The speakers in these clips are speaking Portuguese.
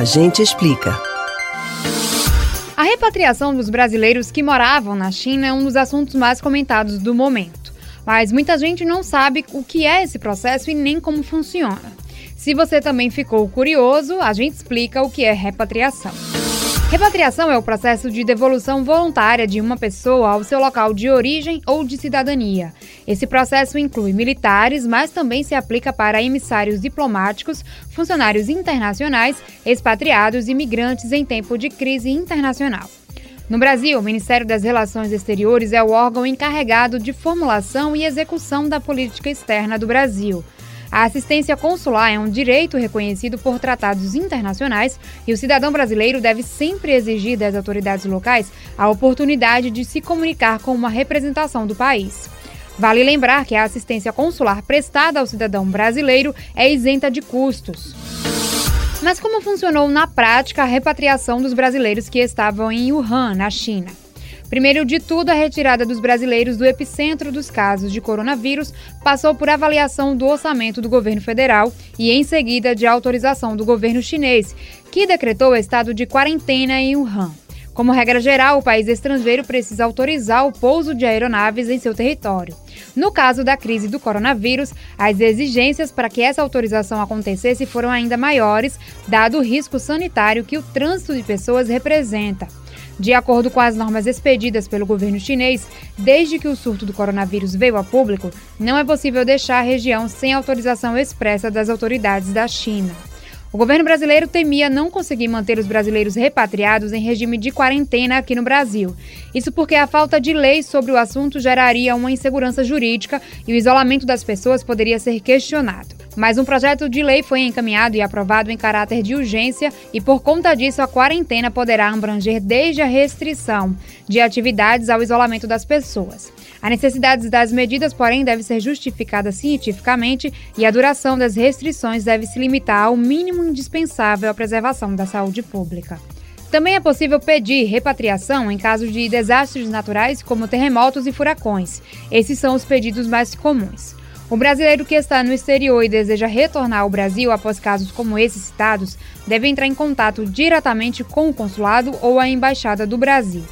A gente explica. A repatriação dos brasileiros que moravam na China é um dos assuntos mais comentados do momento. Mas muita gente não sabe o que é esse processo e nem como funciona. Se você também ficou curioso, a gente explica o que é repatriação. Repatriação é o processo de devolução voluntária de uma pessoa ao seu local de origem ou de cidadania. Esse processo inclui militares, mas também se aplica para emissários diplomáticos, funcionários internacionais, expatriados e migrantes em tempo de crise internacional. No Brasil, o Ministério das Relações Exteriores é o órgão encarregado de formulação e execução da política externa do Brasil. A assistência consular é um direito reconhecido por tratados internacionais e o cidadão brasileiro deve sempre exigir das autoridades locais a oportunidade de se comunicar com uma representação do país. Vale lembrar que a assistência consular prestada ao cidadão brasileiro é isenta de custos. Mas como funcionou na prática a repatriação dos brasileiros que estavam em Wuhan, na China? Primeiro de tudo, a retirada dos brasileiros do epicentro dos casos de coronavírus passou por avaliação do orçamento do governo federal e, em seguida, de autorização do governo chinês, que decretou o estado de quarentena em Wuhan. Como regra geral, o país estrangeiro precisa autorizar o pouso de aeronaves em seu território. No caso da crise do coronavírus, as exigências para que essa autorização acontecesse foram ainda maiores, dado o risco sanitário que o trânsito de pessoas representa. De acordo com as normas expedidas pelo governo chinês, desde que o surto do coronavírus veio a público, não é possível deixar a região sem autorização expressa das autoridades da China. O governo brasileiro temia não conseguir manter os brasileiros repatriados em regime de quarentena aqui no Brasil. Isso porque a falta de lei sobre o assunto geraria uma insegurança jurídica e o isolamento das pessoas poderia ser questionado. Mas um projeto de lei foi encaminhado e aprovado em caráter de urgência e, por conta disso, a quarentena poderá abranger desde a restrição de atividades ao isolamento das pessoas. A necessidade das medidas, porém, deve ser justificada cientificamente e a duração das restrições deve se limitar ao mínimo indispensável à preservação da saúde pública. Também é possível pedir repatriação em caso de desastres naturais como terremotos e furacões. Esses são os pedidos mais comuns. O brasileiro que está no exterior e deseja retornar ao Brasil após casos como esses citados deve entrar em contato diretamente com o consulado ou a embaixada do Brasil.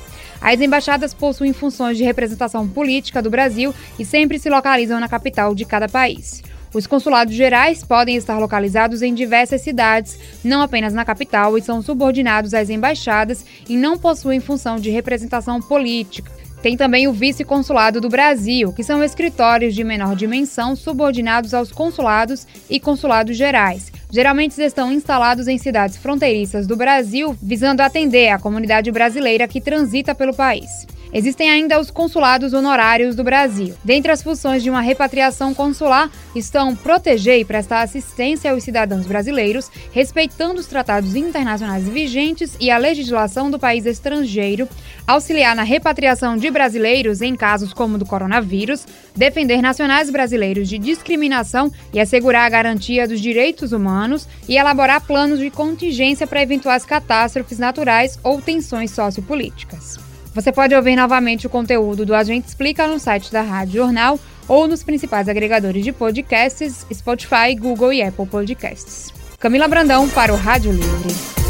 As embaixadas possuem funções de representação política do Brasil e sempre se localizam na capital de cada país. Os consulados gerais podem estar localizados em diversas cidades, não apenas na capital, e são subordinados às embaixadas e não possuem função de representação política. Tem também o Vice-Consulado do Brasil, que são escritórios de menor dimensão subordinados aos consulados e consulados gerais. Geralmente estão instalados em cidades fronteiriças do Brasil, visando atender a comunidade brasileira que transita pelo país. Existem ainda os consulados honorários do Brasil. Dentre as funções de uma repatriação consular estão proteger e prestar assistência aos cidadãos brasileiros, respeitando os tratados internacionais vigentes e a legislação do país estrangeiro, auxiliar na repatriação de brasileiros em casos como o do coronavírus, defender nacionais brasileiros de discriminação e assegurar a garantia dos direitos humanos e elaborar planos de contingência para eventuais catástrofes naturais ou tensões sociopolíticas. Você pode ouvir novamente o conteúdo do Agente Explica no site da Rádio Jornal ou nos principais agregadores de podcasts, Spotify, Google e Apple Podcasts. Camila Brandão para o Rádio Livre.